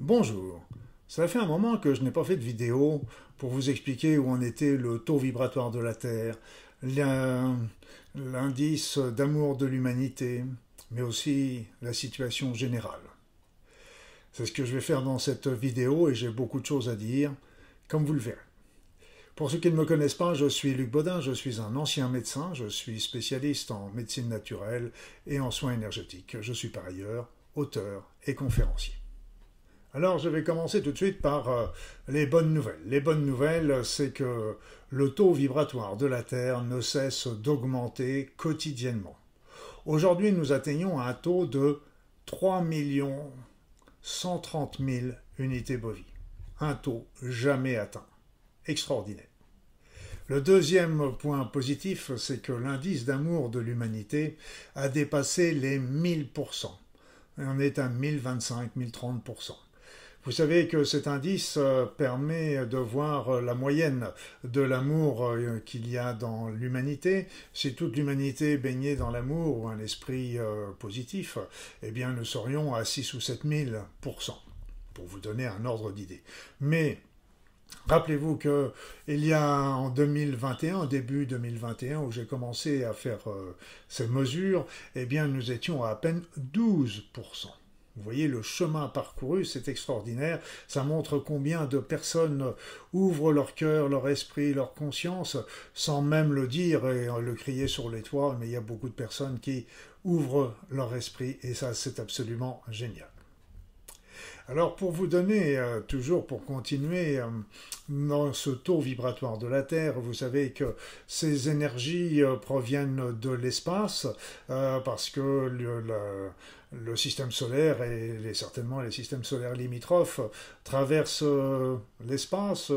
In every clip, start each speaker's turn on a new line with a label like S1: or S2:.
S1: Bonjour. Ça fait un moment que je n'ai pas fait de vidéo pour vous expliquer où en était le taux vibratoire de la Terre, l'indice d'amour de l'humanité, mais aussi la situation générale. C'est ce que je vais faire dans cette vidéo et j'ai beaucoup de choses à dire, comme vous le verrez. Pour ceux qui ne me connaissent pas, je suis Luc Baudin, je suis un ancien médecin, je suis spécialiste en médecine naturelle et en soins énergétiques. Je suis par ailleurs auteur et conférencier. Alors je vais commencer tout de suite par euh, les bonnes nouvelles. Les bonnes nouvelles, c'est que le taux vibratoire de la Terre ne cesse d'augmenter quotidiennement. Aujourd'hui, nous atteignons un taux de 3 130 000 unités bovies. Un taux jamais atteint. Extraordinaire. Le deuxième point positif, c'est que l'indice d'amour de l'humanité a dépassé les 1000%. on est à 1025, 1030%. Vous savez que cet indice euh, permet de voir euh, la moyenne de l'amour euh, qu'il y a dans l'humanité. Si toute l'humanité baignait dans l'amour ou un esprit positif, eh bien nous serions à 6 ou 7 000% pour vous donner un ordre d'idée. Mais Rappelez-vous que il y a en 2021, début 2021, où j'ai commencé à faire ces mesures, eh bien nous étions à à peine 12%. Vous voyez le chemin parcouru, c'est extraordinaire. Ça montre combien de personnes ouvrent leur cœur, leur esprit, leur conscience, sans même le dire et le crier sur les toits. Mais il y a beaucoup de personnes qui ouvrent leur esprit et ça, c'est absolument génial. Alors pour vous donner, euh, toujours pour continuer euh, dans ce taux vibratoire de la Terre, vous savez que ces énergies euh, proviennent de l'espace parce que le, système solaire et certainement les systèmes solaires limitrophes traversent l'espace,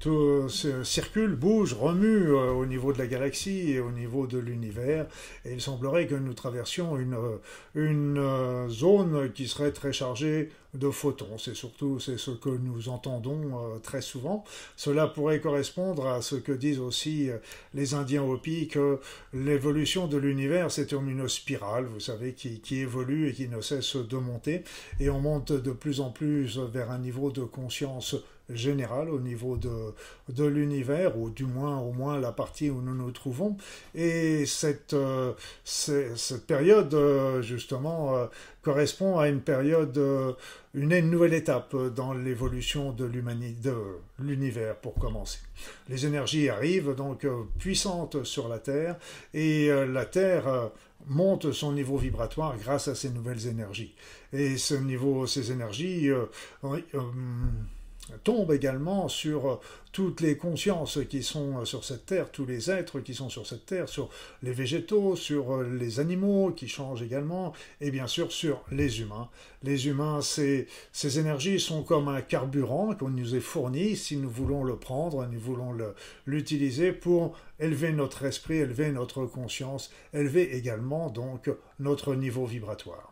S1: tout circule, bouge, remue euh, au niveau de la galaxie et au niveau de l'univers. Et il semblerait que nous traversions une, zone qui serait très chargée de photons. C'est surtout c'est ce que nous entendons très souvent. Cela pourrait correspondre à ce que disent aussi les Indiens Hopi que l'évolution de l'univers c'est une spirale, vous savez, qui évolue et qui ne cesse de monter. Et on monte de plus en plus vers un niveau de conscience générale au niveau de, de l'univers, ou du moins au moins la partie où nous nous trouvons. Et cette, euh, cette période, euh, justement, euh, correspond à une période, une, nouvelle étape dans l'évolution de l'univers, pour commencer. Les énergies arrivent donc puissantes sur la Terre, et la Terre monte son niveau vibratoire grâce à ces nouvelles énergies. Et ce niveau, ces énergies tombent également sur toutes les consciences qui sont sur cette terre, tous les êtres qui sont sur cette terre, sur les végétaux, sur les animaux qui changent également, et bien sûr sur les humains. Les humains, ces, ces énergies sont comme un carburant qu'on nous est fourni si nous voulons le prendre, nous voulons l'utiliser pour élever notre esprit, élever notre conscience, élever également donc notre niveau vibratoire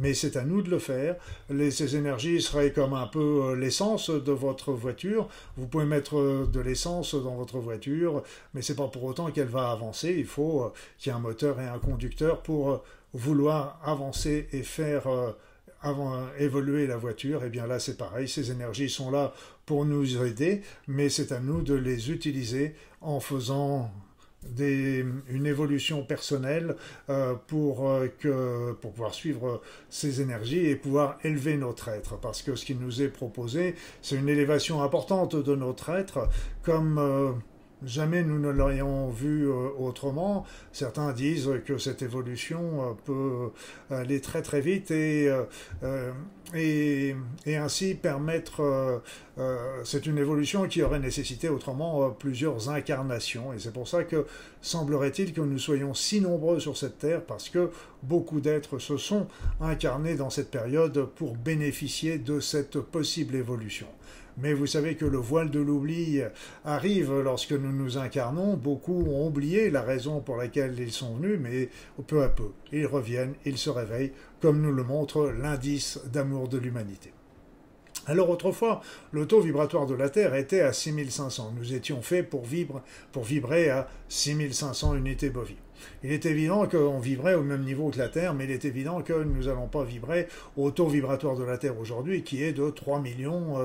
S1: mais c'est à nous de le faire. ces énergies seraient comme un peu euh, l'essence de votre voiture. Vous pouvez mettre euh, de l'essence dans votre voiture, mais c'est pas pour autant qu'elle va avancer. Il faut euh, qu'il y ait un moteur et un conducteur pour vouloir avancer et faire évoluer la voiture, et eh bien là c'est pareil, ces énergies sont là pour nous aider, mais c'est à nous de les utiliser en faisant une évolution personnelle euh, pour, euh, que, pour pouvoir suivre ces énergies et pouvoir élever notre être. Parce que ce qui nous est proposé, c'est une élévation importante de notre être, comme euh, Jamais nous ne l'aurions vu euh, autrement. Certains disent que cette évolution euh, peut aller très très vite et, euh, et, et ainsi permettre... c'est une évolution qui aurait nécessité autrement plusieurs incarnations. Et c'est pour ça que semblerait-il que nous soyons si nombreux sur cette terre parce que beaucoup d'êtres se sont incarnés dans cette période pour bénéficier de cette possible évolution. Mais vous savez que le voile de l'oubli arrive lorsque nous nous incarnons. Beaucoup ont oublié la raison pour laquelle ils sont venus, mais peu à peu, ils reviennent, ils se réveillent, comme nous le montre l'indice d'amour de l'humanité. Alors autrefois, le taux vibratoire de la Terre était à 6500. Nous étions faits pour, pour vibrer à 6500 unités bovies. Il est évident qu'on vibrait au même niveau que la Terre, mais il est évident que nous n'allons pas vibrer au taux vibratoire de la Terre aujourd'hui, qui est de 3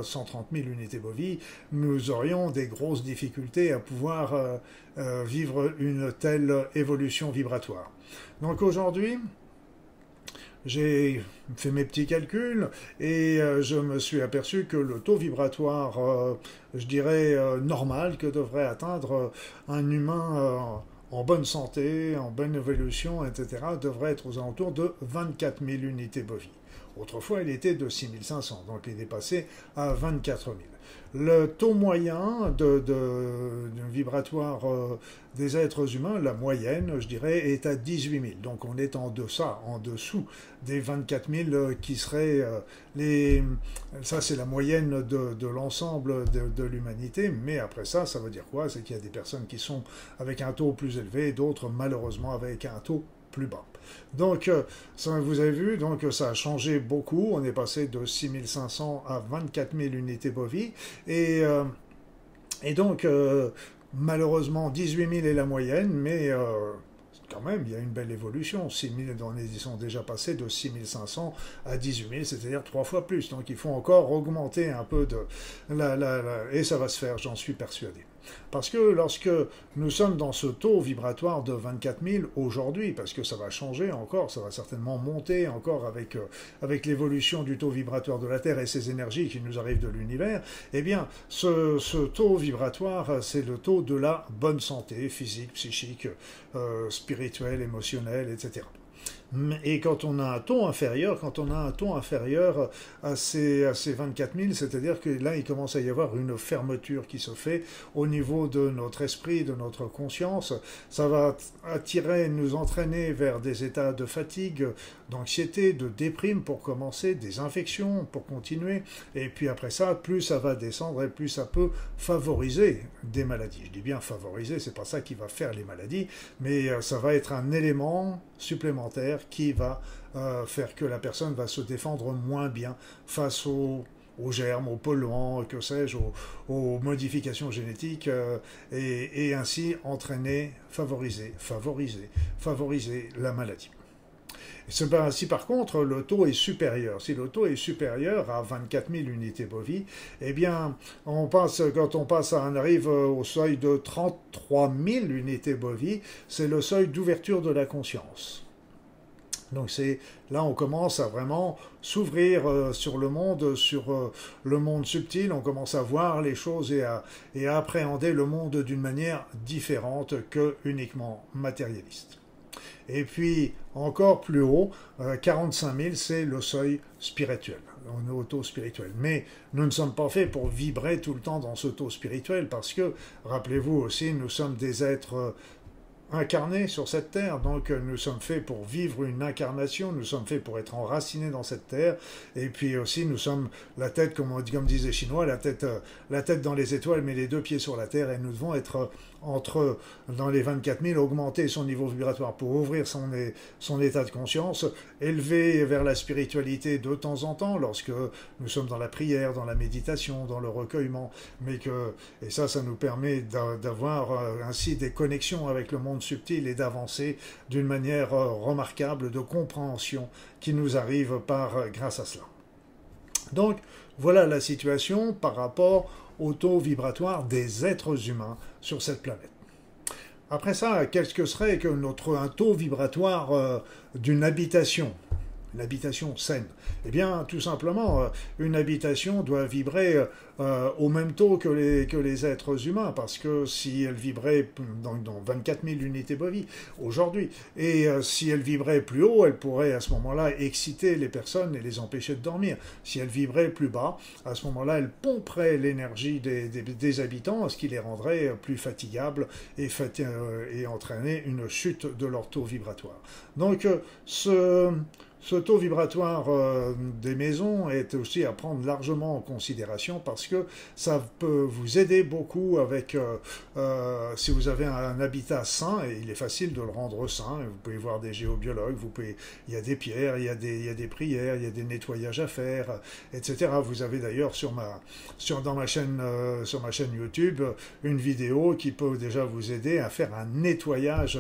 S1: 130 000 unités bovies. Nous aurions des grosses difficultés à pouvoir euh, euh, vivre une telle évolution vibratoire. Donc aujourd'hui, j'ai fait mes petits calculs et euh, je me suis aperçu que le taux vibratoire, je dirais, normal que devrait atteindre un humain en bonne santé, en bonne évolution, etc., devrait être aux alentours de 24 000 unités bovies. Autrefois, il était de 6 500, donc il est passé à 24 000. Le taux moyen de, vibratoire euh, des êtres humains, la moyenne, je dirais, est à 18 000. Donc on est en deçà, en dessous des 24 000 euh, qui seraient euh, les... Ça, c'est la moyenne de, l'ensemble de, l'humanité. Mais après ça, ça veut dire quoi? C'est qu'il y a des personnes qui sont avec un taux plus élevé, d'autres malheureusement avec un taux bas. Donc, euh, ça, vous avez vu, donc ça a changé beaucoup. On est passé de 6500 à 24 000 unités bovies. Et, euh, donc, euh, malheureusement, 18 000 est la moyenne, mais quand même, il y a une belle évolution. 6 000, ils sont déjà passés de 6 500 à 18 000, c'est-à-dire trois fois plus. Donc il faut encore augmenter un peu de... La, la, et ça va se faire, j'en suis persuadé. Parce que lorsque nous sommes dans ce taux vibratoire de 24 000 aujourd'hui, parce que ça va changer encore, ça va certainement monter encore avec, euh, l'évolution du taux vibratoire de la Terre et ces énergies qui nous arrivent de l'univers, eh bien, ce, taux vibratoire, c'est le taux de la bonne santé physique, psychique, euh, spirituelle, émotionnelle, etc. Et quand on a un ton inférieur, quand on a un ton inférieur à ces, à ces 24 000, c'est-à-dire que là, il commence à y avoir une fermeture qui se fait au niveau de notre esprit, de notre conscience. Ça va attirer, nous entraîner vers des états de fatigue, d'anxiété, de déprime pour commencer, des infections pour continuer. Et puis après ça, plus ça va descendre et plus ça peut favoriser des maladies. Je dis bien favoriser, c'est pas ça qui va faire les maladies, mais euh, ça va être un élément supplémentaire qui va euh, faire que la personne va se défendre moins bien face aux, germes, aux polluants, que sais-je, aux, modifications génétiques, euh, et, ainsi entraîner, favoriser, favoriser, favoriser la maladie. Si par contre le taux est supérieur, si le taux est supérieur à 24 000 unités bovies, eh bien, on passe, quand on passe, on arrive au seuil de 33 000 unités bovies, c'est le seuil d'ouverture de la conscience. Donc c'est là on commence à vraiment s'ouvrir euh, sur le monde, sur euh, le monde subtil, on commence à voir les choses et à, et à appréhender le monde d'une manière différente que uniquement matérialiste. Et puis encore plus haut, 45 euh, 000, c'est le seuil spirituel. On est au taux spirituel. Mais nous ne sommes pas faits pour vibrer tout le temps dans ce taux spirituel parce que, rappelez-vous aussi, nous sommes des êtres incarnés sur cette terre. Donc euh, nous sommes faits pour vivre une incarnation, nous sommes faits pour être enracinés dans cette terre. Et puis aussi nous sommes la tête, comme, on, comme disait Chinois, la tête, euh, la tête dans les étoiles, mais les deux pieds sur la terre. Et nous devons être entre dans les 24 000, augmenter son niveau vibratoire pour ouvrir son, état de conscience, élever vers la spiritualité de temps en temps lorsque nous sommes dans la prière, dans la méditation, dans le recueillement, mais que, et ça, ça nous permet d'avoir euh, ainsi des connexions avec le monde subtil et d'avancer d'une manière euh, remarquable de compréhension qui nous arrive par euh, grâce à cela. Donc, voilà la situation par rapport au taux vibratoire des êtres humains sur cette planète. Après ça, qu'est-ce que serait que notre un taux vibratoire euh, d'une habitation? L'habitation saine Eh bien, tout simplement, euh, une habitation doit vibrer euh, au même taux que les, que les êtres humains, parce que si elle vibrait dans, dans 24 000 unités bovies aujourd'hui, et euh, si elle vibrait plus haut, elle pourrait à ce moment-là exciter les personnes et les empêcher de dormir. Si elle vibrait plus bas, à ce moment-là, elle pomperait l'énergie des, des, habitants, ce qui les rendrait plus fatigables et, et entraîner une chute de leur taux vibratoire. Donc, ce ce taux vibratoire euh, des maisons est aussi à prendre largement en considération parce que ça peut vous aider beaucoup avec euh, euh, si vous avez un, habitat sain et il est facile de le rendre sain. Vous pouvez voir des géobiologues, vous pouvez, il y a des pierres, il y a des, il y a des prières, il y a des nettoyages à faire, etc. Vous avez d'ailleurs sur ma sur dans ma chaîne sur ma chaîne YouTube une vidéo qui peut déjà vous aider à faire un nettoyage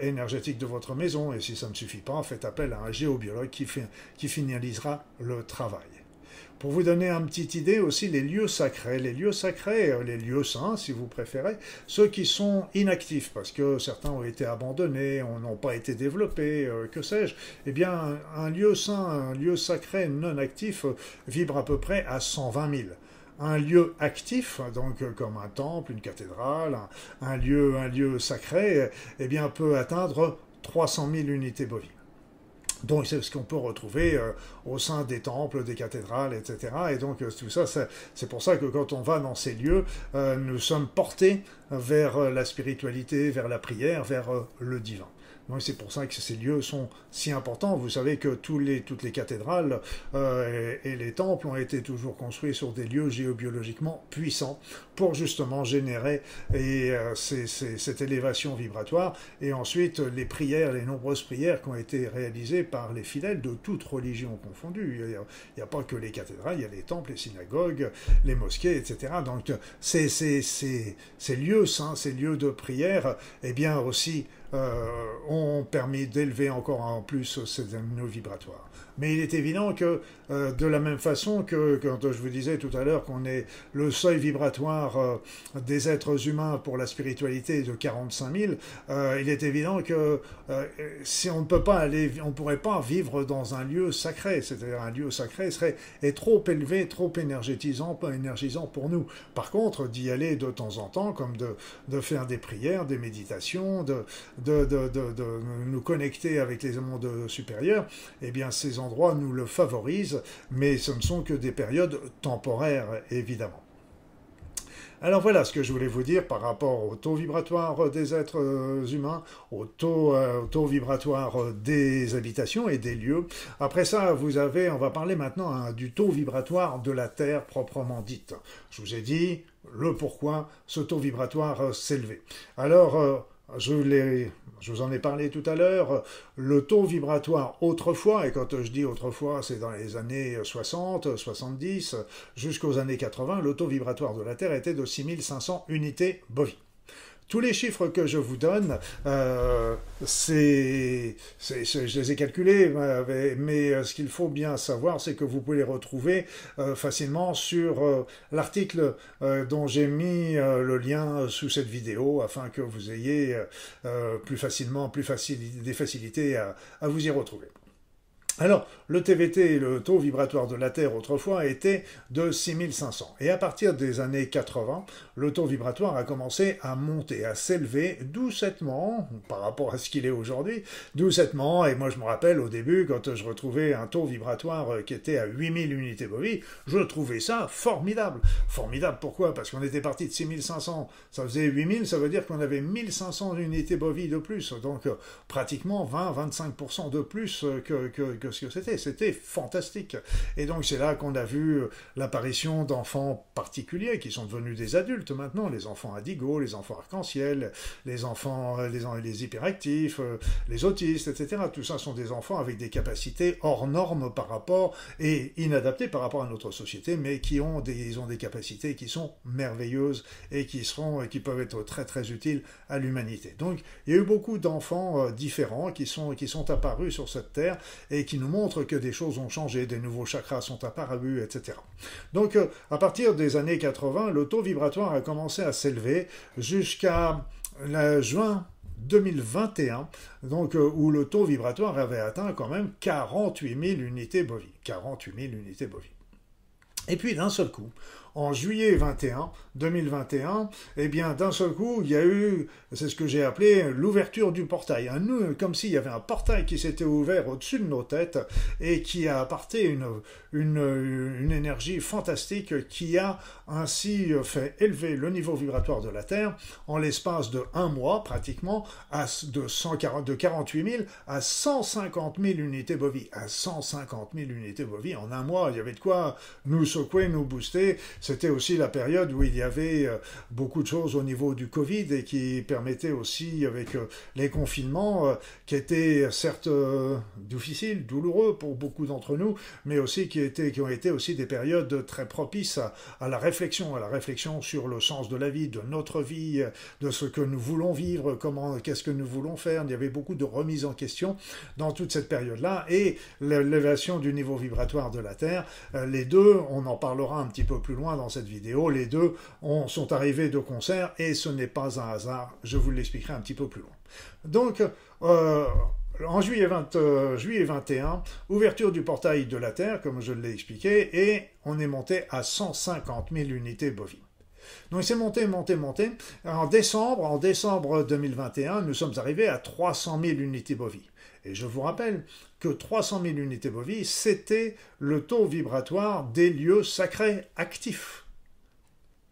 S1: énergétique de votre maison et si ça ne suffit pas, faites appel à un géobiologue biologue qui, finalisera le travail. Pour vous donner une petite idée aussi, les lieux sacrés, les lieux sacrés, euh, les lieux saints si vous préférez, ceux qui sont inactifs parce que certains ont été abandonnés, n'ont pas été développés, euh, que sais-je, eh bien un, lieu saint, un lieu sacré non actif euh, vibre à peu près à 120 000 un lieu actif, donc comme un temple, une cathédrale, un, lieu, un lieu sacré, eh bien, peut atteindre 300 000 unités bovines. Donc c'est ce qu'on peut retrouver euh, au sein des temples, des cathédrales, etc. Et donc euh, tout ça, c'est pour ça que quand on va dans ces lieux, euh, nous sommes portés vers la spiritualité, vers la prière, vers le divin. C'est pour ça que ces lieux sont si importants. Vous savez que toutes les cathédrales euh, et, les temples ont été toujours construits sur des lieux géobiologiquement puissants pour justement générer et, euh, cette élévation vibratoire. Et ensuite, les prières, les nombreuses prières qui ont été réalisées par les fidèles de toutes religions confondues. Il n'y a, pas que les cathédrales, il y a les temples, les synagogues, les mosquées, etc. Donc ces, lieux saints, ces lieux de prière, eh bien aussi ont permis d'élever encore en plus ces animaux vibratoires. Mais il est évident que, euh, de la même façon que quand je vous disais tout à l'heure qu'on est le seuil vibratoire euh, des êtres humains pour la spiritualité de 45 000, euh, il est évident que si on ne peut pas aller, on pourrait pas vivre dans un lieu sacré, c'est-à-dire un lieu sacré serait est trop élevé, trop énergétisant, pas énergisant pour nous. Par contre, d'y aller de temps en temps, comme de, de faire des prières, des méditations, de, de, nous connecter avec les mondes supérieurs, eh bien ces endroits nous le favorisent, mais ce ne sont que des périodes temporaires, évidemment. Alors voilà ce que je voulais vous dire par rapport au taux vibratoire des êtres euh, humains, au taux, euh, vibratoire des habitations et des lieux. Après ça, vous avez, on va parler maintenant hein, du taux vibratoire de la Terre proprement dite. Je vous ai dit le pourquoi ce taux vibratoire euh, s'élevait. Alors, je, vous en ai parlé tout à l'heure, le taux vibratoire autrefois, et quand je dis autrefois, c'est dans les années 60, 70, jusqu'aux années 80, le taux vibratoire de la Terre était de 6500 unités bovines. Tous les chiffres que je vous donne, euh, c'est, je les ai calculés, mais euh, ce qu'il faut bien savoir, c'est que vous pouvez les retrouver euh, facilement sur l'article dont j'ai mis le lien sous cette vidéo, afin que vous ayez plus facilement, plus facile, des facilités à vous y retrouver. Alors, le TVT, le taux vibratoire de la Terre autrefois, était de 6500. Et à partir des années 80, le taux vibratoire a commencé à monter, à s'élever doucettement par rapport à ce qu'il est aujourd'hui, doucettement. Et moi, je me rappelle au début, quand je retrouvais un taux vibratoire qui était à 8000 unités bovies, je trouvais ça formidable. Formidable, pourquoi? Parce qu'on était parti de 6500, ça faisait 8000, ça veut dire qu'on avait 1500 unités bovies de plus. Donc, pratiquement 20-25% de plus que, que ce que c'était. C'était fantastique. Et donc c'est là qu'on a vu l'apparition d'enfants particuliers qui sont devenus des adultes maintenant, les enfants indigo, les enfants arc-en-ciel, les enfants, les, les hyperactifs, les autistes, etc. Tout ça sont des enfants avec des capacités hors normes par rapport et inadaptés par rapport à notre société, mais qui ont des, ils ont des capacités qui sont merveilleuses et qui seront, qui peuvent être très très utiles à l'humanité. Donc il y a eu beaucoup d'enfants euh, différents qui sont, qui sont apparus sur cette terre et qui nous montre que des choses ont changé, des nouveaux chakras sont apparus, etc. Donc euh, à partir des années 80, le taux vibratoire a commencé à s'élever jusqu'à juin 2021, donc euh, où le taux vibratoire avait atteint quand même 48 000 unités bovines. 48 000 unités bovines. Et puis d'un seul coup, en juillet 21, 2021, eh bien, d'un seul coup, il y a eu, c'est ce que j'ai appelé l'ouverture du portail. Un, comme s'il y avait un portail qui s'était ouvert au-dessus de nos têtes et qui a apporté une, énergie fantastique qui a ainsi fait élever le niveau vibratoire de la Terre en l'espace de un mois, pratiquement, de, 140, de 48 000 à 150 000 unités bovies. À 150 000 unités bovies en un mois, il y avait de quoi nous secouer, nous booster. C'était aussi la période où il y avait euh, beaucoup de choses au niveau du Covid et qui permettait aussi, avec euh, les confinements, euh, qui étaient certes difficiles, douloureux pour beaucoup d'entre nous, mais aussi qui, étaient, qui ont été aussi des périodes très propices à, la réflexion, à la réflexion sur le sens de la vie, de notre vie, de ce que nous voulons vivre, comment, qu'est-ce que nous voulons faire. Il y avait beaucoup de remises en question dans toute cette période-là et l'élévation du niveau vibratoire de la Terre. Les deux, on en parlera un petit peu plus loin dans cette vidéo, les deux sont arrivés de concert et ce n'est pas un hasard. Je vous l'expliquerai un petit peu plus loin. Donc, euh, en juillet, 20, euh, juillet 21, ouverture du portail de la Terre, comme je l'ai expliqué, et on est monté à 150 000 unités bovines. Donc c'est monté, monté, monté. En décembre, en décembre 2021, nous sommes arrivés à 300 000 unités bovies. Et je vous rappelle que 300 000 unités bovies, c'était le taux vibratoire des lieux sacrés actifs.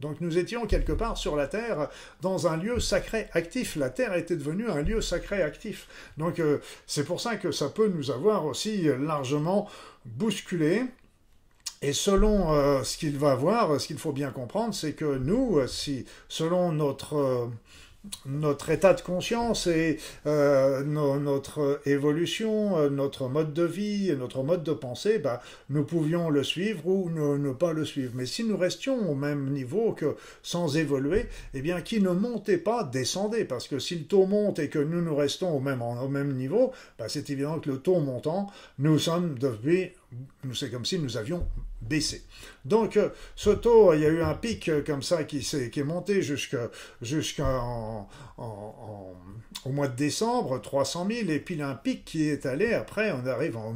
S1: Donc nous étions quelque part sur la Terre dans un lieu sacré actif. La Terre était devenue un lieu sacré actif. Donc euh, c'est pour ça que ça peut nous avoir aussi largement bousculé. Et selon euh, ce qu'il va voir, ce qu'il faut bien comprendre, c'est que nous, si selon notre euh, notre état de conscience et euh, notre évolution, euh, notre mode de vie, notre mode de pensée, bah, nous pouvions le suivre ou ne, pas le suivre. Mais si nous restions au même niveau que sans évoluer, eh bien, qui ne montait pas, descendait. Parce que si le taux monte et que nous nous restons au même, au même niveau, bah, c'est évident que le taux montant, nous sommes depuis c'est comme si nous avions baissé. Donc, euh, ce taux, il y a eu un pic euh, comme ça qui, est, qui est monté jusqu'au mois de décembre, 300 000, et puis un pic qui est allé, après, on arrive en,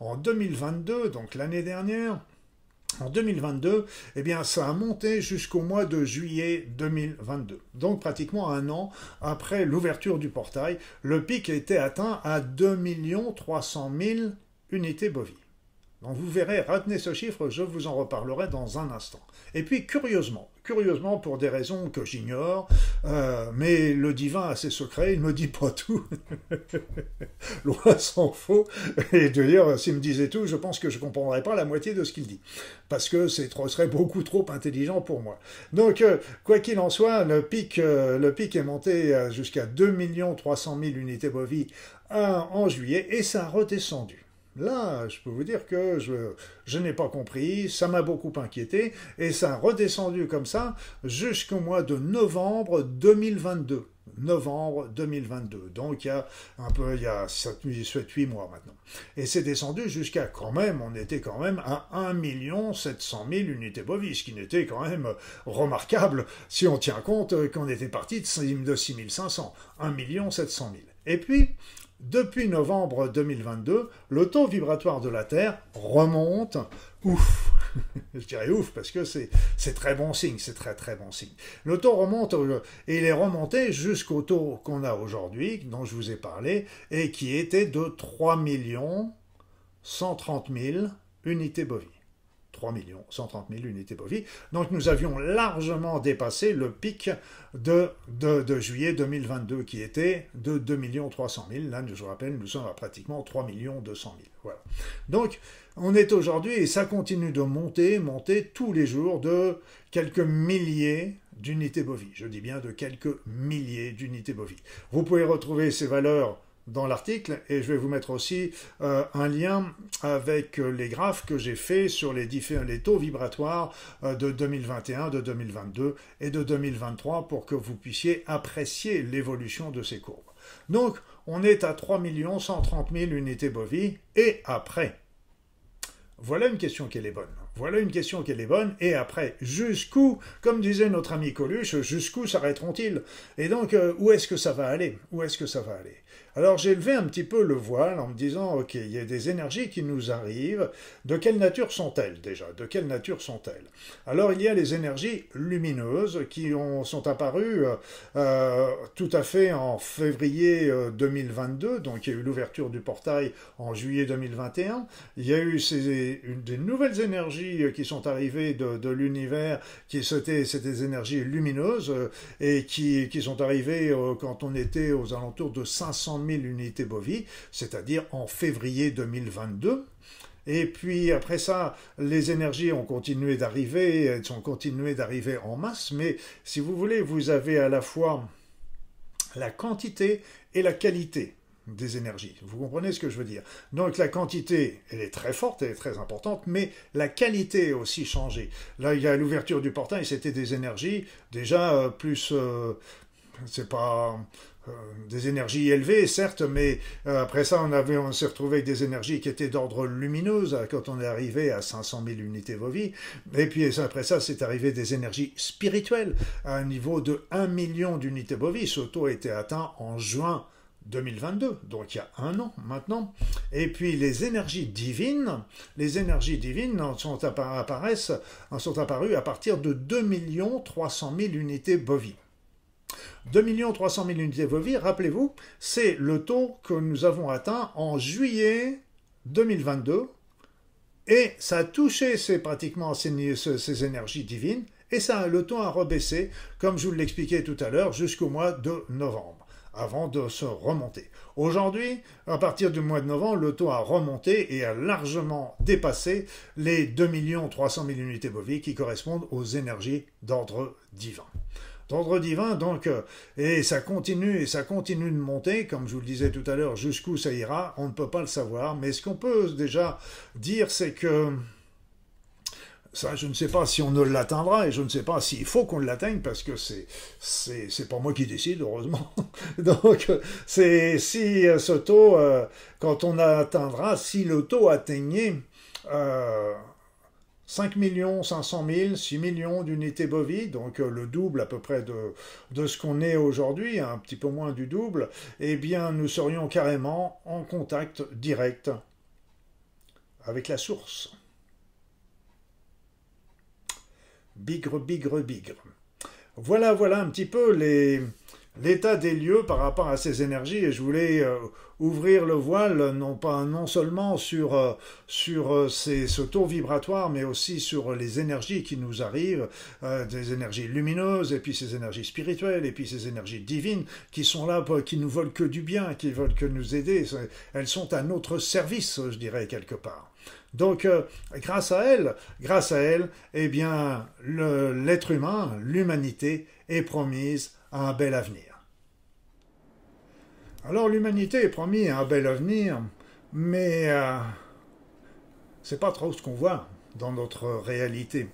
S1: en 2022, donc l'année dernière, en 2022, eh bien, ça a monté jusqu'au mois de juillet 2022. Donc, pratiquement un an après l'ouverture du portail, le pic été atteint à 2 300 000 unités bovies. Donc vous verrez, retenez ce chiffre, je vous en reparlerai dans un instant. Et puis curieusement, curieusement pour des raisons que j'ignore, euh, mais le divin a ses secrets, il ne me dit pas tout. Loin s'en faut. Et d'ailleurs, s'il me disait tout, je pense que je ne comprendrais pas la moitié de ce qu'il dit. Parce que trop, serait beaucoup trop intelligent pour moi. Donc, euh, quoi qu'il en soit, le pic, euh, le pic est monté jusqu'à 2 300 000 unités bovies en juillet et ça a redescendu. Là, je peux vous dire que je, n'ai pas compris, ça m'a beaucoup inquiété, et ça a redescendu comme ça jusqu'au mois de novembre 2022. Novembre 2022. Donc il y a un peu, il y a 7, 8 mois maintenant. Et c'est descendu jusqu'à quand même, on était quand même à 1 700 000 unités bovies, ce qui n'était quand même remarquable si on tient compte qu'on était parti de 6 500. 1 700 000. Et puis, depuis novembre 2022, le taux vibratoire de la Terre remonte. Ouf Je dirais ouf parce que c'est très bon signe, c'est très très bon signe. Le taux remonte euh, et il est remonté jusqu'au taux qu'on a aujourd'hui, dont je vous ai parlé, et qui était de 3 130 000 unités bovies. 3 130 000 unités bovies. Donc nous avions largement dépassé le pic de, juillet 2022 qui était de 2 300 000. Là, je vous rappelle, nous sommes à pratiquement 3 200 000. Voilà. Donc on est aujourd'hui, et ça continue de monter, monter tous les jours de quelques milliers d'unités bovies. Je dis bien de quelques milliers d'unités bovies. Vous pouvez retrouver ces valeurs dans l'article et je vais vous mettre aussi euh, un lien avec euh, les graphes que j'ai fait sur les, les taux vibratoires euh, de 2021, de 2022 et de 2023 pour que vous puissiez apprécier l'évolution de ces courbes. Donc, on est à 3 130 000 unités bovies et après. Voilà une question qui est bonne. Voilà une question qui est bonne. Et après, jusqu'où, comme disait notre ami Coluche, jusqu'où s'arrêteront-ils? Et donc, où est-ce que ça va aller? Où est-ce que ça va aller? Alors j'ai levé un petit peu le voile en me disant, ok, il y a des énergies qui nous arrivent, de quelle nature sont-elles déjà? De quelle nature sont-elles? Alors il y a les énergies lumineuses qui ont, sont apparues euh, euh, tout à fait en février 2022, euh, donc il y a eu l'ouverture du portail en juillet 2021, il y a eu ces, des nouvelles énergies qui sont arrivées de, de l'univers, qui c'était des énergies lumineuses et qui, qui sont arrivées quand on était aux alentours de 500 000 unités bovies, c'est-à-dire en février 2022. Et puis après ça, les énergies ont continué d'arriver, elles ont continué d'arriver en masse, mais si vous voulez, vous avez à la fois la quantité et la qualité des énergies. Vous comprenez ce que je veux dire? Donc la quantité, elle est très forte, elle est très importante, mais la qualité a aussi changé. Là, il y a l'ouverture du portail, c'était des énergies déjà euh, plus... Euh, c'est pas des énergies élevées, certes, mais euh, après ça, on, avait, on s'est retrouvé avec des énergies qui étaient d'ordre lumineuse euh, quand on est arrivé à 500 000 unités Vovi. Et puis après ça, c'est arrivé des énergies spirituelles à un niveau de 1 million d'unités Vovi. Ce taux a été atteint en juin 2022, donc il y a un an maintenant. Et puis les énergies divines, les énergies divines sont, sont apparues à partir de 2 300 000 unités bovies. 2 300 000 unités Vovi, rappelez-vous, c'est le taux que nous avons atteint en juillet 2022. Et ça a touché ces, pratiquement ces, ces énergies divines, et ça, le taux a rebaissé, comme je vous l'expliquais tout à l'heure, jusqu'au mois de novembre, avant de se remonter. Aujourd'hui, à partir du mois de novembre, le taux a remonté et a largement dépassé les 2 300 000 unités bovies qui correspondent aux énergies d'ordre divin d'ordre divin, donc, euh, et ça continue, et ça continue de monter, comme je vous le disais tout à l'heure, jusqu'où ça ira, on ne peut pas le savoir, mais ce qu'on peut déjà dire, c'est que ça, je ne sais pas si on ne l'atteindra et je ne sais pas s'il faut qu'on l'atteigne parce que c'est, c'est, c'est pas moi qui décide, heureusement. Donc, c'est si euh, ce taux, euh, quand on atteindra, si le taux atteignait 5 500 000, 6 millions d'unités bovies, donc euh, le double à peu près de, de ce qu'on est aujourd'hui, un petit peu moins du double, eh bien nous serions carrément en contact direct avec la source. Bigre, bigre, bigre. Voilà, voilà un petit peu les, l'état des lieux par rapport à ces énergies. Et je voulais euh, ouvrir le voile non pas non seulement sur euh, sur euh, ces, ce taux vibratoire mais aussi sur les énergies qui nous arrivent des énergies lumineuses et puis ces énergies spirituelles et puis ces énergies divines qui sont là qui nous veulent que du bien qui veulent que nous aider. Elles sont à notre service je dirais quelque part. Donc, grâce à elles, grâce à elles, eh bien, l'être humain, l'humanité est promise un bel avenir. Alors l'humanité est promis un bel avenir, mais euh, c'est pas trop ce qu'on voit dans notre réalité.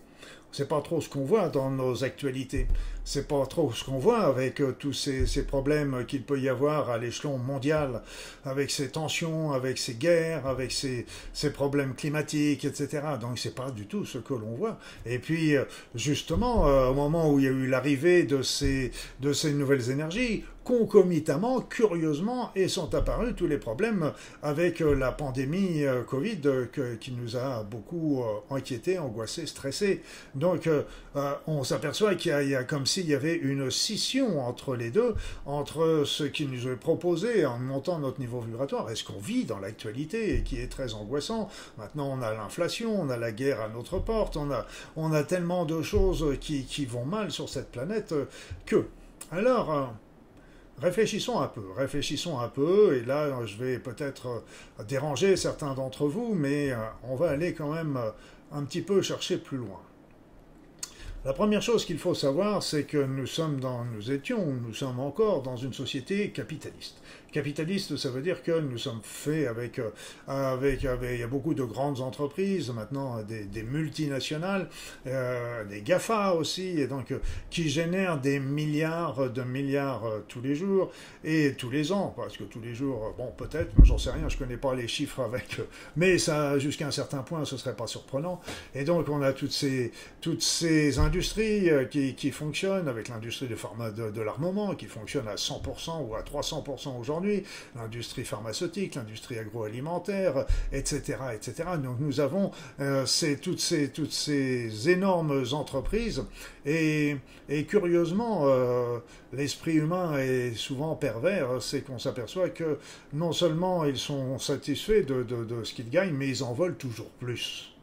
S1: C'est pas trop ce qu'on voit dans nos actualités. C'est pas trop ce qu'on voit avec euh, tous ces, ces problèmes qu'il peut y avoir à l'échelon mondial, avec ces tensions, avec ces guerres, avec ces, ces problèmes climatiques, etc. Donc c'est pas du tout ce que l'on voit. Et puis euh, justement, euh, au moment où il y a eu l'arrivée de ces, de ces nouvelles énergies, concomitamment, curieusement, et sont apparus tous les problèmes avec euh, la pandémie euh, Covid euh, qui nous a beaucoup inquiétés, angoissés, stressés. Donc, on s'aperçoit qu'il y, a comme s'il y avait une scission entre les deux, entre ce qui nous est proposé en montant notre niveau vibratoire et ce qu'on vit dans l'actualité et qui est très angoissant. Maintenant, on a l'inflation, on a la guerre à notre porte, on a, on a tellement de choses qui, qui vont mal sur cette planète que. Alors, réfléchissons un peu, réfléchissons un peu, et là je vais peut-être euh, déranger certains d'entre vous, mais euh, on va aller quand même euh, un petit peu chercher plus loin. La première chose qu'il faut savoir, c'est que nous sommes dans, nous étions, nous sommes encore dans une société capitaliste. Capitaliste, ça veut dire que nous sommes faits avec, euh, avec, avec il y a beaucoup de grandes entreprises, maintenant des, multinationales, euh, des GAFA aussi, et donc euh, qui génèrent des milliards de milliards tous les jours et tous les ans, parce que tous les jours, bon peut-être, j'en sais rien, je connais pas les chiffres avec, mais ça jusqu'à un certain point, ce serait pas surprenant. Et donc on a toutes ces toutes ces industries qui, qui fonctionnent avec l'industrie de, de, de l'armement qui fonctionne à 100% ou à 300% aujourd'hui l'industrie pharmaceutique, l'industrie agroalimentaire, etc., etc. Donc nous avons euh, toutes, ces, énormes entreprises et, curieusement, euh, l'esprit humain est souvent pervers, c'est qu'on s'aperçoit que non seulement ils sont satisfaits de, ce qu'ils gagnent, mais ils en veulent toujours plus.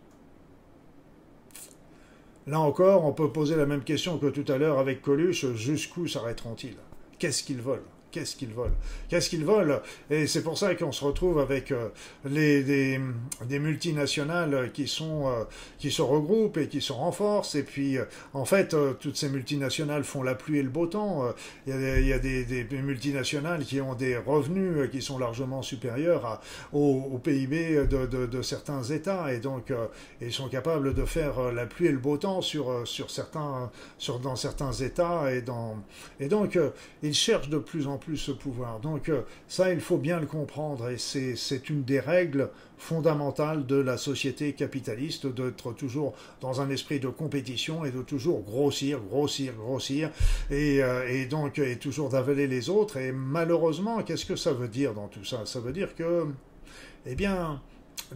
S1: Là encore, on peut poser la même question que tout à l'heure avec Coluche, jusqu'où s'arrêteront-ils? Qu'est-ce qu'ils veulent? Qu'est-ce qu'ils volent Qu'est-ce qu'ils volent Et c'est pour ça qu'on se retrouve avec euh, les, des, multinationales qui, sont, euh, qui se regroupent et qui se renforcent. Et puis, euh, en fait, toutes ces multinationales font la pluie et le beau temps. Il y a, des, des, multinationales qui ont des revenus qui sont largement supérieurs au, PIB de, de, de, certains États. Et donc, ils sont capables de faire la pluie et le beau temps sur, sur certains, sur, dans certains États. Et, dans, et donc, ils cherchent de plus en plus plus ce pouvoir. Donc euh, ça, il faut bien le comprendre, et c'est une des règles fondamentales de la société capitaliste, d'être toujours dans un esprit de compétition et de toujours grossir, grossir, grossir, et, euh, et donc et toujours d'avaler les autres. Et malheureusement, qu'est-ce que ça veut dire dans tout ça? Ça veut dire que, eh bien,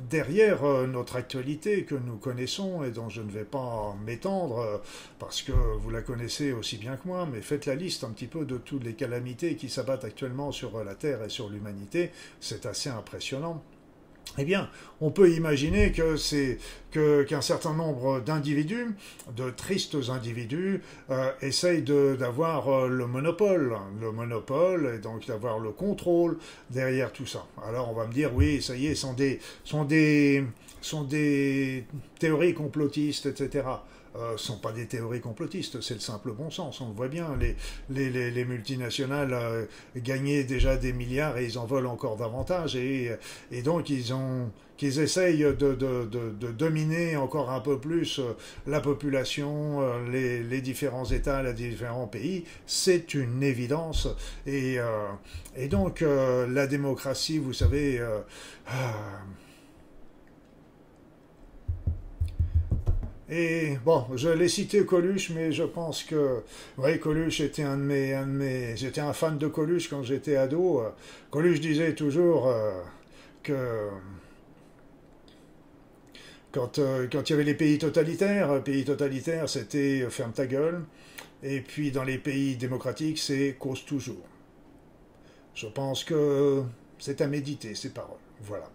S1: derrière euh, notre actualité que nous connaissons et dont je ne vais pas m'étendre euh, parce que vous la connaissez aussi bien que moi, mais faites la liste un petit peu de toutes les calamités qui s'abattent actuellement sur la Terre et sur l'humanité, c'est assez impressionnant eh bien, on peut imaginer que c'est qu'un certain nombre d'individus, de tristes individus, euh, essayent d'avoir euh, le monopole, le monopole, et donc d'avoir le contrôle derrière tout ça. Alors on va me dire, oui, ça y est, sont des, sont des, sont des théories complotistes, etc euh, sont pas des théories complotistes, c'est le simple bon sens. On le voit bien, les, les, les, multinationales euh, gagnaient déjà des milliards et ils en veulent encore davantage. Et, et donc ils ont qu'ils essayent de, de, de, de, dominer encore un peu plus euh, la population, euh, les, les, différents États, les différents pays, c'est une évidence. Et, et donc la démocratie, vous savez, Et bon, je l'ai cité Coluche, mais je pense que, oui, Coluche était un de mes, un de j'étais un fan de Coluche quand j'étais ado. Coluche disait toujours euh, que quand, euh, quand il y avait les pays totalitaires, pays totalitaires, c'était euh, ferme ta gueule, et puis dans les pays démocratiques, c'est cause toujours. Je pense que c'est à méditer ces paroles. Voilà.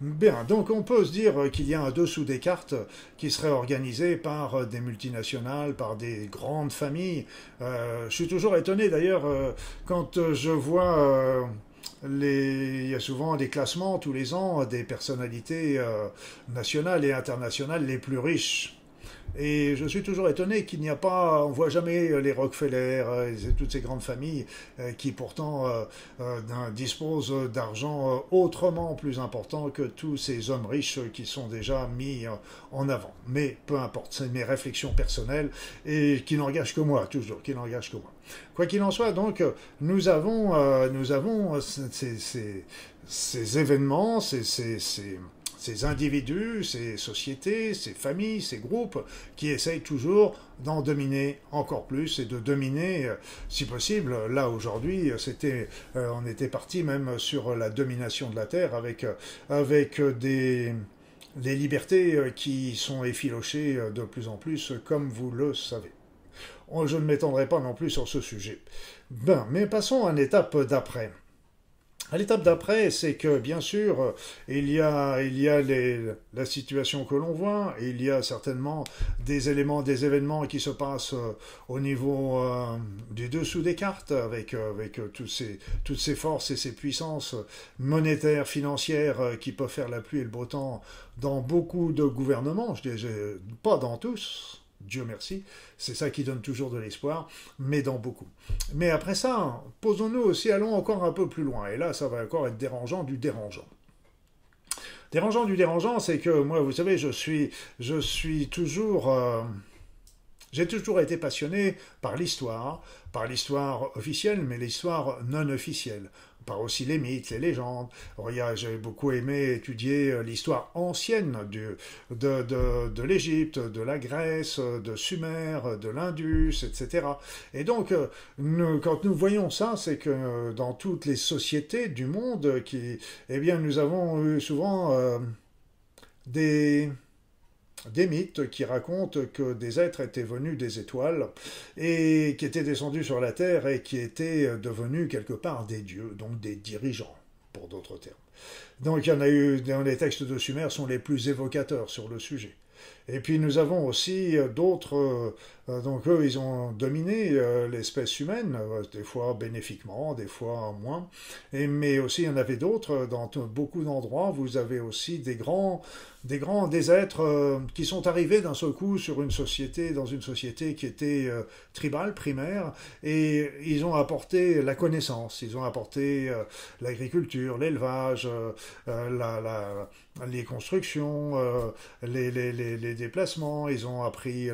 S1: Bien, donc on peut se dire qu'il y a un dessous des cartes qui serait organisé par des multinationales, par des grandes familles. Euh, je suis toujours étonné d'ailleurs euh, quand je vois... Euh, les... il y a souvent des classements tous les ans des personnalités nationales et internationales les plus riches et je suis toujours étonné qu'il n'y a pas, on voit jamais euh, les Rockefeller, euh, toutes ces grandes familles euh, qui pourtant disposent d'argent autrement plus important que tous ces hommes riches qui sont déjà mis en avant. Mais peu importe, c'est mes réflexions personnelles et qui n'engagent que moi, toujours, qui n'engagent que moi. Quoi qu'il en soit, donc, nous avons, nous avons ces, ces, ces événements, ces, ces, ces individus, ces sociétés, ces familles, ces groupes qui essayent toujours d'en dominer encore plus et de dominer, euh, si possible. Là aujourd'hui, c'était, euh, on était parti même sur la domination de la terre avec euh, avec des des libertés qui sont effilochées de plus en plus, comme vous le savez. Je ne m'étendrai pas non plus sur ce sujet. Ben, mais passons à l'étape d'après. À l'étape d'après, c'est que bien sûr, il y a, il y a les, la situation que l'on voit, il y a certainement des éléments, des événements qui se passent euh, au niveau euh, du dessous des cartes, avec, euh, tous ces, toutes ces forces et ces puissances monétaires, financières qui peuvent faire la pluie et le beau temps dans beaucoup de gouvernements, je dis pas dans tous, Dieu merci, c'est ça qui donne toujours de l'espoir, mais dans beaucoup. Mais après ça, posons-nous aussi, allons encore un peu plus loin, et là ça va encore être dérangeant du dérangeant. Dérangeant du dérangeant, c'est que moi, vous savez, je suis, je suis toujours... Euh, j'ai toujours été passionné par l'histoire, par l'histoire officielle, mais l'histoire non officielle par aussi les mythes, les légendes. J'ai beaucoup aimé étudier euh, l'histoire ancienne de, de, de l'Égypte, de la Grèce, de Sumer, de l'Indus, etc. Et donc, euh, quand nous voyons ça, c'est que dans toutes les sociétés du monde, qui, eh bien, nous avons eu souvent euh, des des mythes qui racontent que des êtres étaient venus des étoiles et qui étaient descendus sur la terre et qui étaient devenus quelque part des dieux, donc des dirigeants, pour d'autres termes. Donc il y en a eu, dans les textes de Sumer sont les plus évocateurs sur le sujet. Et puis nous avons aussi d'autres euh, donc eux, ils ont dominé euh, l'espèce humaine, euh, des fois bénéfiquement, des fois moins. Et, mais aussi, il y en avait d'autres. Dans beaucoup d'endroits, vous avez aussi des grands, des grands, des êtres qui sont arrivés d'un seul coup sur une société, dans une société qui était tribale, primaire, et ils ont apporté la connaissance, ils ont apporté l'agriculture, l'élevage, les constructions, les, déplacements, ils ont appris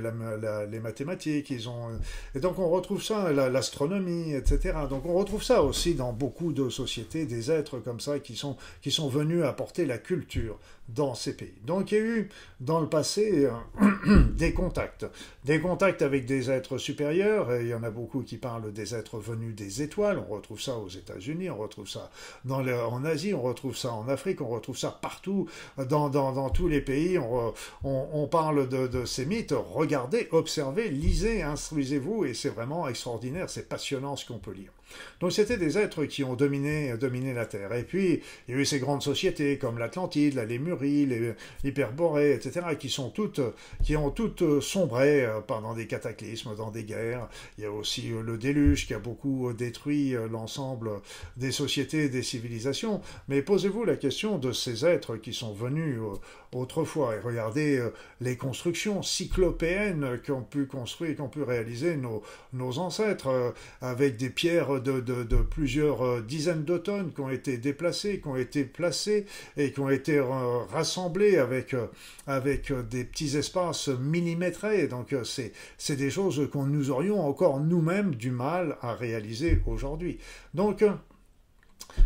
S1: les mathématiques ils ont... Et donc on retrouve ça, l'astronomie, etc. Donc on retrouve ça aussi dans beaucoup de sociétés, des êtres comme ça qui sont, qui sont venus apporter la culture dans ces pays. Donc il y a eu dans le passé euh, des contacts, des contacts avec des êtres supérieurs, et il y en a beaucoup qui parlent des êtres venus des étoiles, on retrouve ça aux États-Unis, on retrouve ça en Asie, on retrouve ça en Afrique, on retrouve ça partout, dans, dans, dans tous les pays, on, on, on parle de, de, ces mythes, regardez, observez, lisez, instruisez-vous, et c'est vraiment extraordinaire, c'est passionnant ce qu'on peut lire. Donc c'était des êtres qui ont dominé, dominé la Terre. Et puis, il y a eu ces grandes sociétés comme l'Atlantide, la Lémurie, l'Hyperborée, etc., qui, sont toutes, qui ont toutes sombré euh, pendant des cataclysmes, dans des guerres. Il y a aussi euh, le déluge qui a beaucoup euh, détruit l'ensemble des sociétés des civilisations. Mais posez-vous la question de ces êtres qui sont venus autrefois et regardez les constructions cyclopéennes qu'ont pu construire, qu'ont pu réaliser nos, ancêtres avec des pierres de, plusieurs euh, dizaines de tonnes qui ont été déplacées, qui ont été placées et qui ont été euh, rassemblées avec, euh, avec des petits espaces millimétrés. Donc c'est des choses qu'on nous aurions encore nous-mêmes du mal à réaliser aujourd'hui. Donc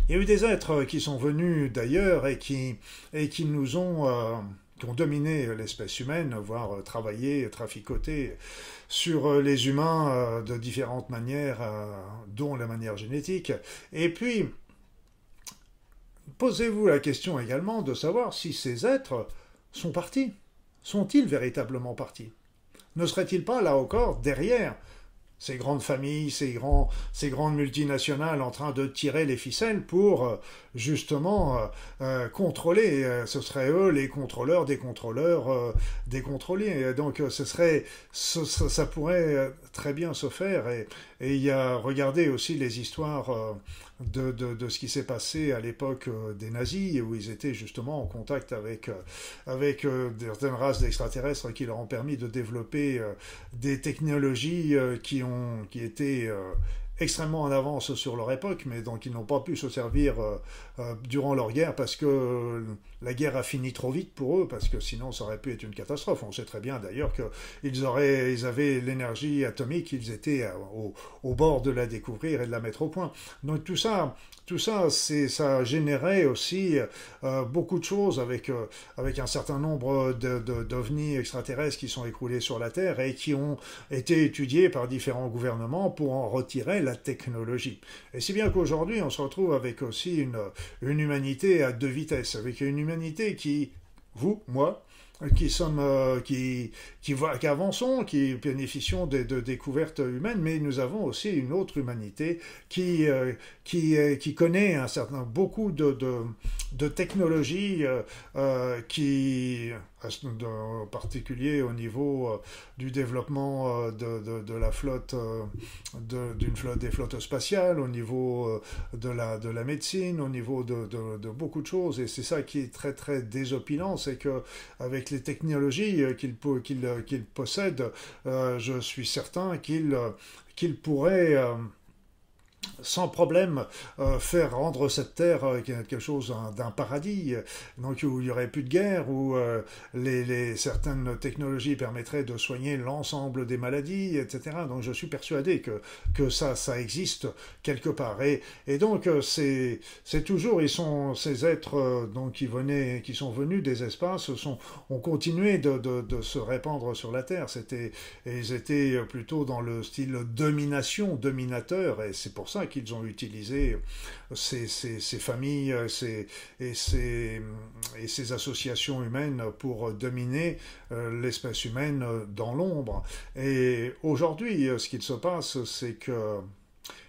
S1: il y a eu des êtres qui sont venus d'ailleurs et qui, nous ont qui ont dominé l'espèce humaine, voire travaillé, traficoté sur euh, les humains euh, de différentes manières, euh, dont la manière génétique. Et puis, posez-vous la question également de savoir si ces êtres sont partis. Sont-ils véritablement partis? Ne seraient-ils pas là encore derrière ces grandes familles, ces, grands, ces grandes multinationales en train de tirer les ficelles pour euh, justement euh, euh, contrôler. ce seraient eux les contrôleurs des contrôleurs des contrôlés. Donc ce serait, ça pourrait très bien se faire. Et, et il y a, regardez aussi les histoires de, de, de, ce qui s'est passé à l'époque euh, des nazis, où ils étaient justement en contact avec, euh, avec euh, certaines races d'extraterrestres qui leur ont permis de développer des technologies qui, ont, qui étaient extrêmement en avance sur leur époque, mais donc ils n'ont pas pu se servir durant leur guerre parce que la guerre a fini trop vite pour eux, parce que sinon ça aurait pu être une catastrophe. On sait très bien d'ailleurs qu'ils ils avaient l'énergie atomique, ils étaient euh, au, bord de la découvrir et de la mettre au point. Donc tout ça, tout ça, ça générait aussi euh, beaucoup de choses avec, euh, avec un certain nombre de, d'ovnis extraterrestres qui sont écroulés sur la Terre et qui ont été étudiés par différents gouvernements pour en retirer la technologie. Et si bien qu'aujourd'hui, on se retrouve avec aussi une, une humanité à deux vitesses, avec une humanité qui, vous, moi, qui sommes, euh, qui, qui, qui, avançons, qui bénéficions de, découvertes humaines, mais nous avons aussi une autre humanité qui, euh, qui, euh, qui connaît un certain beaucoup de, de, de technologies qui en particulier au niveau euh, du développement euh, de, de, la flotte, euh, d'une flotte des flottes spatiales, au niveau de la, de la médecine, au niveau de, de beaucoup de choses. Et c'est ça qui est très très désopilant, c'est que avec les technologies qu'il qu'il possède, je suis certain qu'il qu'il pourrait sans problème euh, faire rendre cette terre euh, quelque chose d'un paradis, donc où il n'y aurait plus de guerre, où euh, les, certaines technologies permettraient de soigner l'ensemble des maladies, etc. Donc je suis persuadé que, que ça, ça existe quelque part. Et, et donc c'est toujours, ils sont ces êtres donc qui venaient, qui sont venus des espaces, ont continué de, de, de se répandre sur la terre. C'était, ils étaient plutôt dans le style domination, dominateur, et c'est pour ça qu'ils ont utilisé ces, familles et, ces, et ces associations humaines pour dominer euh, l'espèce humaine dans l'ombre. Et aujourd'hui, ce qu'il se passe, c'est que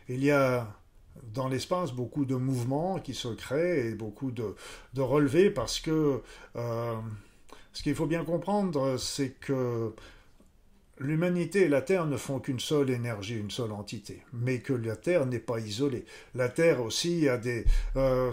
S1: il y a dans l'espace beaucoup de mouvements qui se créent et beaucoup de, relevés parce que euh, ce qu'il faut bien comprendre, c'est que L'humanité et la Terre ne font qu'une seule énergie, une seule entité, mais que la Terre n'est pas isolée. La Terre aussi a des euh,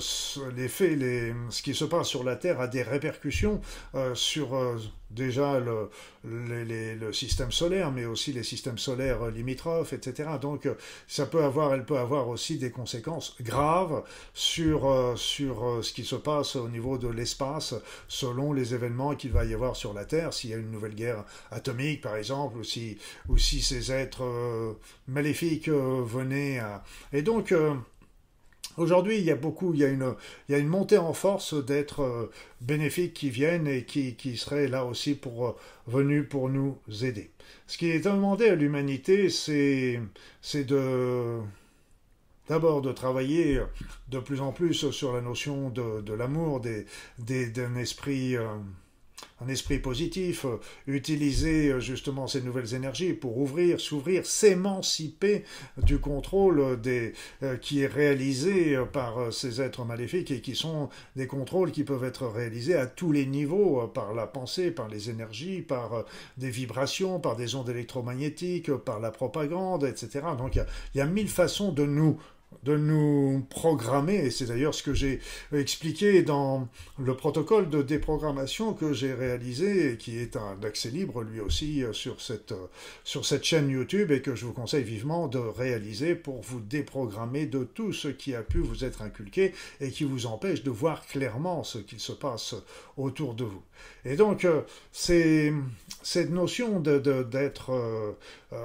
S1: les faits, les, ce qui se passe sur la Terre a des répercussions euh, sur euh, déjà le, le, système solaire, mais aussi les systèmes solaires limitrophes, etc. Donc ça peut avoir, elle peut avoir aussi des conséquences graves sur, euh, sur euh, ce qui se passe au niveau de l'espace selon les événements qu'il va y avoir sur la Terre, s'il y a une nouvelle guerre atomique par exemple, ou si, ou si ces êtres euh, maléfiques venaient à... Et donc... Aujourd'hui, il y a beaucoup, il y a une, montée en force d'êtres euh, bénéfiques qui viennent et qui, seraient là aussi pour, euh, venus pour nous aider. Ce qui est demandé à l'humanité, c'est, de, d'abord de travailler de plus en plus sur la notion de, l'amour, d'un esprit, euh, un esprit positif, euh, utiliser euh, justement ces nouvelles énergies pour ouvrir, s'ouvrir, s'émanciper du contrôle des, euh, qui est réalisé par ces êtres maléfiques et qui sont des contrôles qui peuvent être réalisés à tous les niveaux, par la pensée, par les énergies, par des vibrations, par des ondes électromagnétiques, par la propagande, etc. Donc il y a mille façons de nous de nous programmer, et c'est d'ailleurs ce que j'ai expliqué dans le protocole de déprogrammation que j'ai réalisé, et qui est un accès libre lui aussi euh, sur cette, euh, sur cette chaîne YouTube, et que je vous conseille vivement de réaliser pour vous déprogrammer de tout ce qui a pu vous être inculqué et qui vous empêche de voir clairement ce qu'il se passe autour de vous. Et donc, euh, c'est cette notion d'être... De,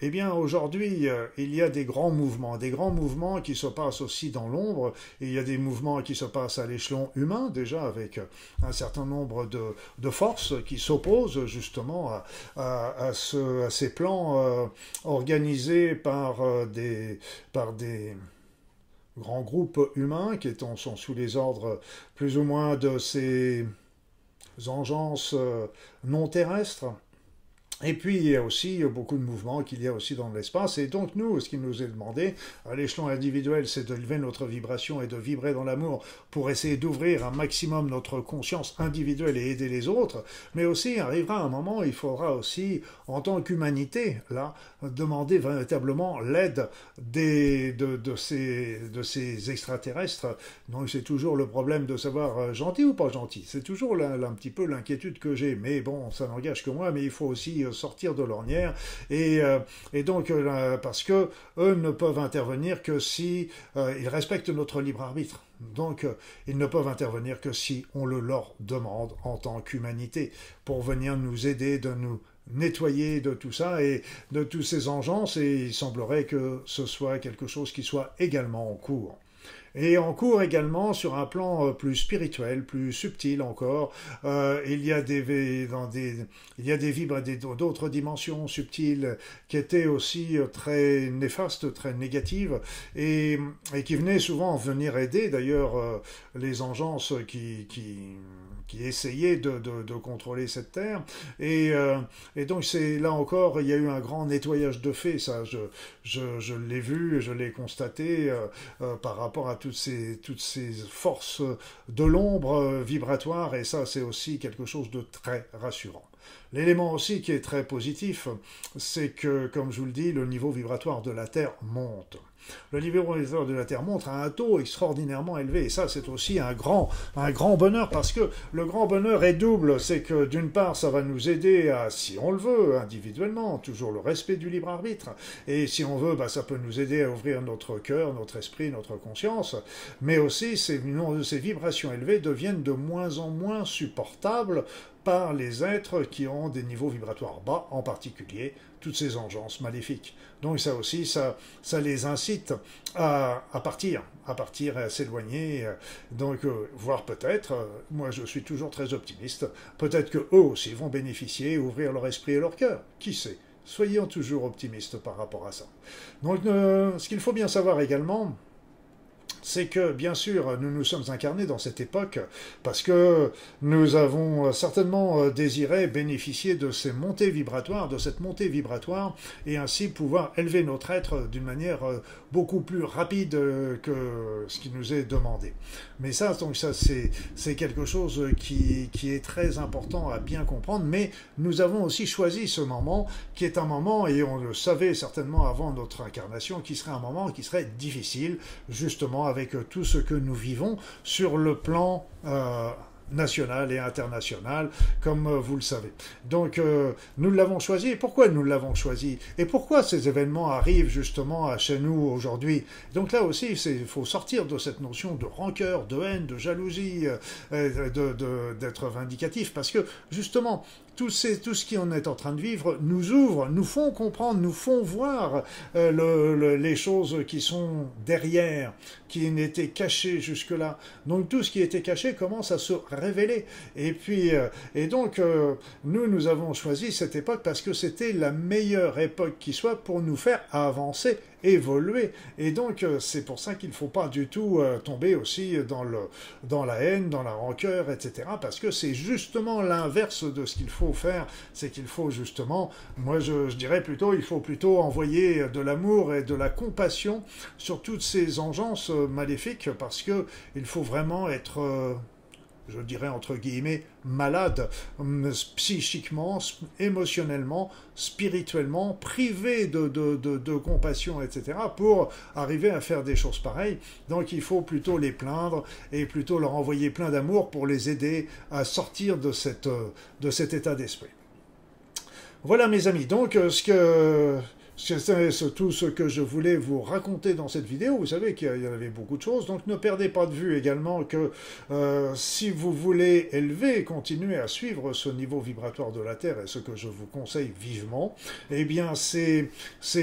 S1: eh bien, aujourd'hui, euh, il y a des grands mouvements, des grands mouvements qui se passent aussi dans l'ombre, il y a des mouvements qui se passent à l'échelon humain, déjà, avec un certain nombre de, forces qui s'opposent justement à, ces plans euh, organisés par, euh, des, par des grands groupes humains qui sont sous les ordres plus ou moins de ces engences non terrestres et puis, il y a aussi beaucoup de mouvements qu'il y a aussi dans l'espace. Et donc, nous, ce qui nous est demandé, à l'échelon individuel, c'est de lever notre vibration et de vibrer dans l'amour pour essayer d'ouvrir un maximum notre conscience individuelle et aider les autres. Mais aussi, arrivera un moment, il faudra aussi, en tant qu'humanité, là, demander véritablement l'aide de, ces, de ces extraterrestres. Donc, c'est toujours le problème de savoir euh, gentil ou pas gentil. C'est toujours un petit peu l'inquiétude que j'ai. Mais bon, ça n'engage que moi, mais il faut aussi euh, sortir de l'ornière et, euh, et donc euh, parce que eux ne peuvent intervenir que si ils respectent notre libre arbitre. Donc, ils ne peuvent intervenir que si on le leur demande en tant qu'humanité pour venir nous aider, de nous nettoyer de tout ça et de tous ces engences. Et il semblerait que ce soit quelque chose qui soit également en cours et en cours également sur un plan euh, plus spirituel, plus subtil encore. Euh, il y a des, dans des, il y a des vibres d'autres dimensions subtiles qui étaient aussi euh, très néfastes, très négatives et, et qui venaient souvent venir aider d'ailleurs les engences qui, qui qui essayait de, de, contrôler cette terre. Et, euh, et donc c'est là encore, il y a eu un grand nettoyage de fait, ça je, je, je l'ai vu, je l'ai constaté euh, euh, par rapport à toutes ces, toutes ces forces de l'ombre vibratoire, et ça c'est aussi quelque chose de très rassurant. L'élément aussi qui est très positif, c'est que, comme je vous le dis, le niveau vibratoire de la Terre monte le niveau de la Terre montre à un taux extraordinairement élevé. Et ça, c'est aussi un grand, un grand bonheur, parce que le grand bonheur est double. C'est que d'une part, ça va nous aider à, si on le veut, individuellement, toujours le respect du libre arbitre. Et si on veut, bah, ça peut nous aider à ouvrir notre cœur, notre esprit, notre conscience. Mais aussi, ces, ces vibrations élevées deviennent de moins en moins supportables par les êtres qui ont des niveaux vibratoires bas, en particulier toutes ces engences maléfiques. Donc ça aussi, ça, ça les incite à, partir, à partir à s'éloigner. Donc, euh, voire peut-être, euh, moi je suis toujours très optimiste, peut-être que eux aussi vont bénéficier, ouvrir leur esprit et leur cœur. Qui sait? Soyons toujours optimistes par rapport à ça. Donc, euh, ce qu'il faut bien savoir également, c'est que, bien sûr, nous nous sommes incarnés dans cette époque parce que nous avons certainement euh, désiré bénéficier de ces montées vibratoires, de cette montée vibratoire, et ainsi pouvoir élever notre être d'une manière euh, beaucoup plus rapide euh, que ce qui nous est demandé. Mais ça, donc ça, c'est quelque chose qui, qui est très important à bien comprendre, mais nous avons aussi choisi ce moment, qui est un moment, et on le savait certainement avant notre incarnation, qui serait un moment qui serait difficile, justement, avec tout ce que nous vivons sur le plan euh, national et international, comme euh, vous le savez. Donc, euh, nous l'avons choisi. Pourquoi nous l'avons choisi? Et pourquoi ces événements arrivent justement chez nous aujourd'hui? Donc là aussi, il faut sortir de cette notion de rancœur, de haine, de jalousie, d'être vindicatif, parce que justement, tout, tout ce qu'on est en train de vivre nous ouvre, nous font comprendre, nous font voir euh, les choses qui sont derrière, qui n'étaient cachées jusque-là. Donc tout ce qui était caché commence à se révéler. Et puis, euh, et donc, euh, nous, nous avons choisi cette époque parce que c'était la meilleure époque qui soit pour nous faire avancer évoluer. Et donc, euh, c'est pour ça qu'il ne faut pas du tout tomber aussi dans, le, dans la haine, dans la rancœur, etc. Parce que c'est justement l'inverse de ce qu'il faut faire. C'est qu'il faut justement, moi je, dirais plutôt, il faut plutôt envoyer de l'amour et de la compassion sur toutes ces engences maléfiques parce que il faut vraiment être je dirais entre guillemets, malade, hum, psychiquement, émotionnellement, spirituellement, privé de, compassion, etc., pour arriver à faire des choses pareilles. Donc il faut plutôt les plaindre et plutôt leur envoyer plein d'amour pour les aider à sortir de, de cet état d'esprit. Voilà mes amis, donc ce que c'est tout ce que je voulais vous raconter dans cette vidéo. Vous savez qu'il y avait beaucoup de choses, donc ne perdez pas de vue également que euh, si vous voulez élever, continuer à suivre ce niveau vibratoire de la Terre, et ce que je vous conseille vivement, eh bien c'est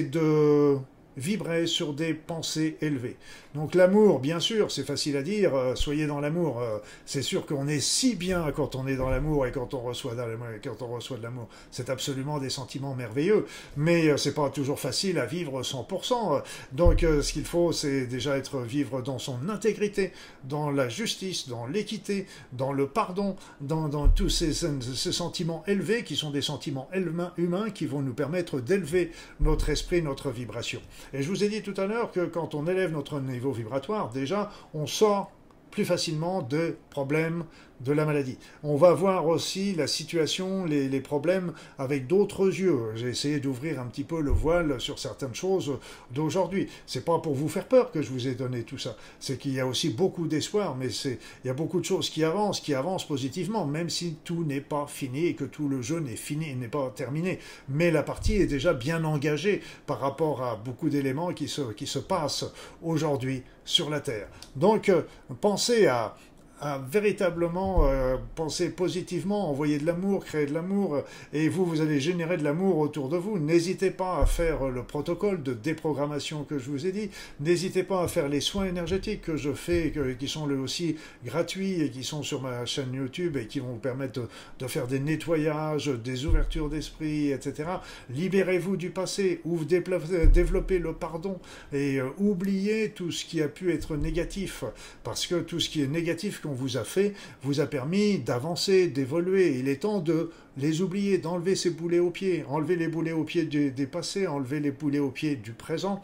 S1: de vibrer sur des pensées élevées. Donc l'amour, bien sûr, c'est facile à dire, euh, soyez dans l'amour. Euh, c'est sûr qu'on est si bien quand on est dans l'amour et quand on reçoit, de l'amour. C'est absolument des sentiments merveilleux, mais euh, c'est pas toujours facile à vivre 100%. Donc ce qu'il faut, c'est déjà être vivre dans son intégrité, dans la justice, dans l'équité, dans le pardon, dans, dans tous ces, ces, sentiments élevés qui sont des sentiments humains qui vont nous permettre d'élever notre esprit, notre vibration. Et je vous ai dit tout à l'heure que quand on élève notre niveau vibratoire, déjà, on sort plus facilement de problèmes de la maladie. On va voir aussi la situation, les, problèmes avec d'autres yeux. J'ai essayé d'ouvrir un petit peu le voile sur certaines choses d'aujourd'hui. C'est pas pour vous faire peur que je vous ai donné tout ça. C'est qu'il y a aussi beaucoup d'espoir, mais c'est il y a beaucoup de choses qui avancent, qui avancent positivement, même si tout n'est pas fini et que tout le jeu n'est fini, n'est pas terminé. Mais la partie est déjà bien engagée par rapport à beaucoup d'éléments qui se, qui se passent aujourd'hui sur la Terre. Donc, euh, pensez à à véritablement euh, penser positivement, envoyer de l'amour, créer de l'amour, euh, et vous, vous allez générer de l'amour autour de vous. N'hésitez pas à faire le protocole de déprogrammation que je vous ai dit. N'hésitez pas à faire les soins énergétiques que je fais, qui sont aussi gratuits et qui sont sur ma chaîne YouTube et qui vont vous permettre de, faire des nettoyages, des ouvertures d'esprit, etc. Libérez-vous du passé, ou développez le pardon et euh, oubliez tout ce qui a pu être négatif, parce que tout ce qui est négatif vous a fait vous a permis d'avancer, d'évoluer. Il est temps de les oublier, d'enlever ces boulets aux pieds, enlever les boulets aux pieds des, des passés, enlever les boulets aux pieds du présent.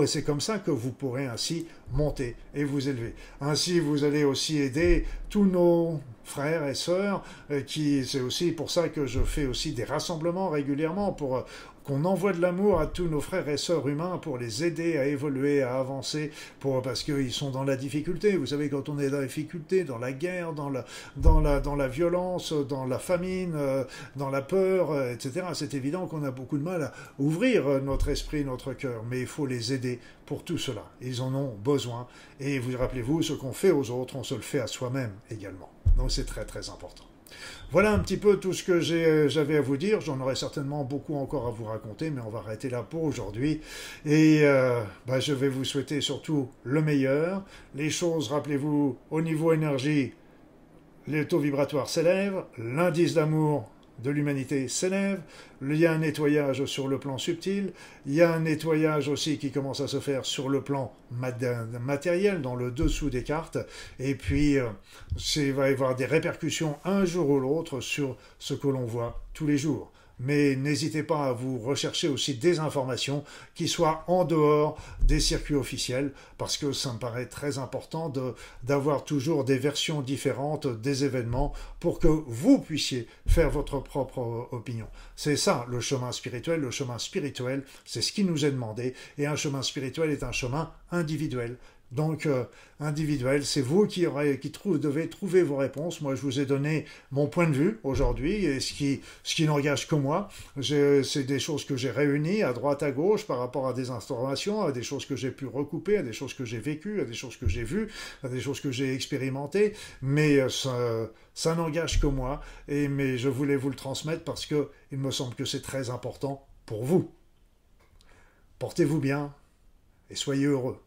S1: Et c'est comme ça que vous pourrez ainsi monter et vous élever. Ainsi, vous allez aussi aider tous nos frères et sœurs, euh, qui c'est aussi pour ça que je fais aussi des rassemblements régulièrement pour euh, qu'on envoie de l'amour à tous nos frères et sœurs humains pour les aider à évoluer, à avancer, pour, parce qu'ils sont dans la difficulté. Vous savez, quand on est dans la difficulté, dans la guerre, dans la, dans la, violence, dans la famine, euh, dans la peur, etc., c'est évident qu'on a beaucoup de mal à ouvrir notre esprit, notre cœur, mais il faut les aider pour tout cela. Ils en ont besoin. Et vous rappelez-vous, ce qu'on fait aux autres, on se le fait à soi-même également. Donc c'est très très important. Voilà un petit peu tout ce que j'avais à vous dire. J'en aurais certainement beaucoup encore à vous raconter, mais on va arrêter là pour aujourd'hui. Et euh, bah, je vais vous souhaiter surtout le meilleur. Les choses, rappelez-vous, au niveau énergie, les taux vibratoires s'élèvent, l'indice d'amour de l'humanité s'élève, il y a un nettoyage sur le plan subtil, il y a un nettoyage aussi qui commence à se faire sur le plan matériel, dans le dessous des cartes, et puis euh, il va y avoir des répercussions un jour ou l'autre sur ce que l'on voit tous les jours mais n'hésitez pas à vous rechercher aussi des informations qui soient en dehors des circuits officiels, parce que ça me paraît très important d'avoir toujours des versions différentes des événements pour que vous puissiez faire votre propre opinion. C'est ça le chemin spirituel. Le chemin spirituel, c'est ce qui nous est demandé, et un chemin spirituel est un chemin individuel. Donc, euh, individuel, c'est vous qui, qui devez trouver vos réponses. Moi, je vous ai donné mon point de vue aujourd'hui, et ce qui, n'engage que moi. C'est des choses que j'ai réunies à droite, à gauche, par rapport à des informations, à des choses que j'ai pu recouper, à des choses que j'ai vécues, à des choses que j'ai vues, à des choses que j'ai expérimentées. Mais euh, ça, ça n'engage que moi, et, mais je voulais vous le transmettre parce que il me semble que c'est très important pour vous. Portez-vous bien et soyez heureux.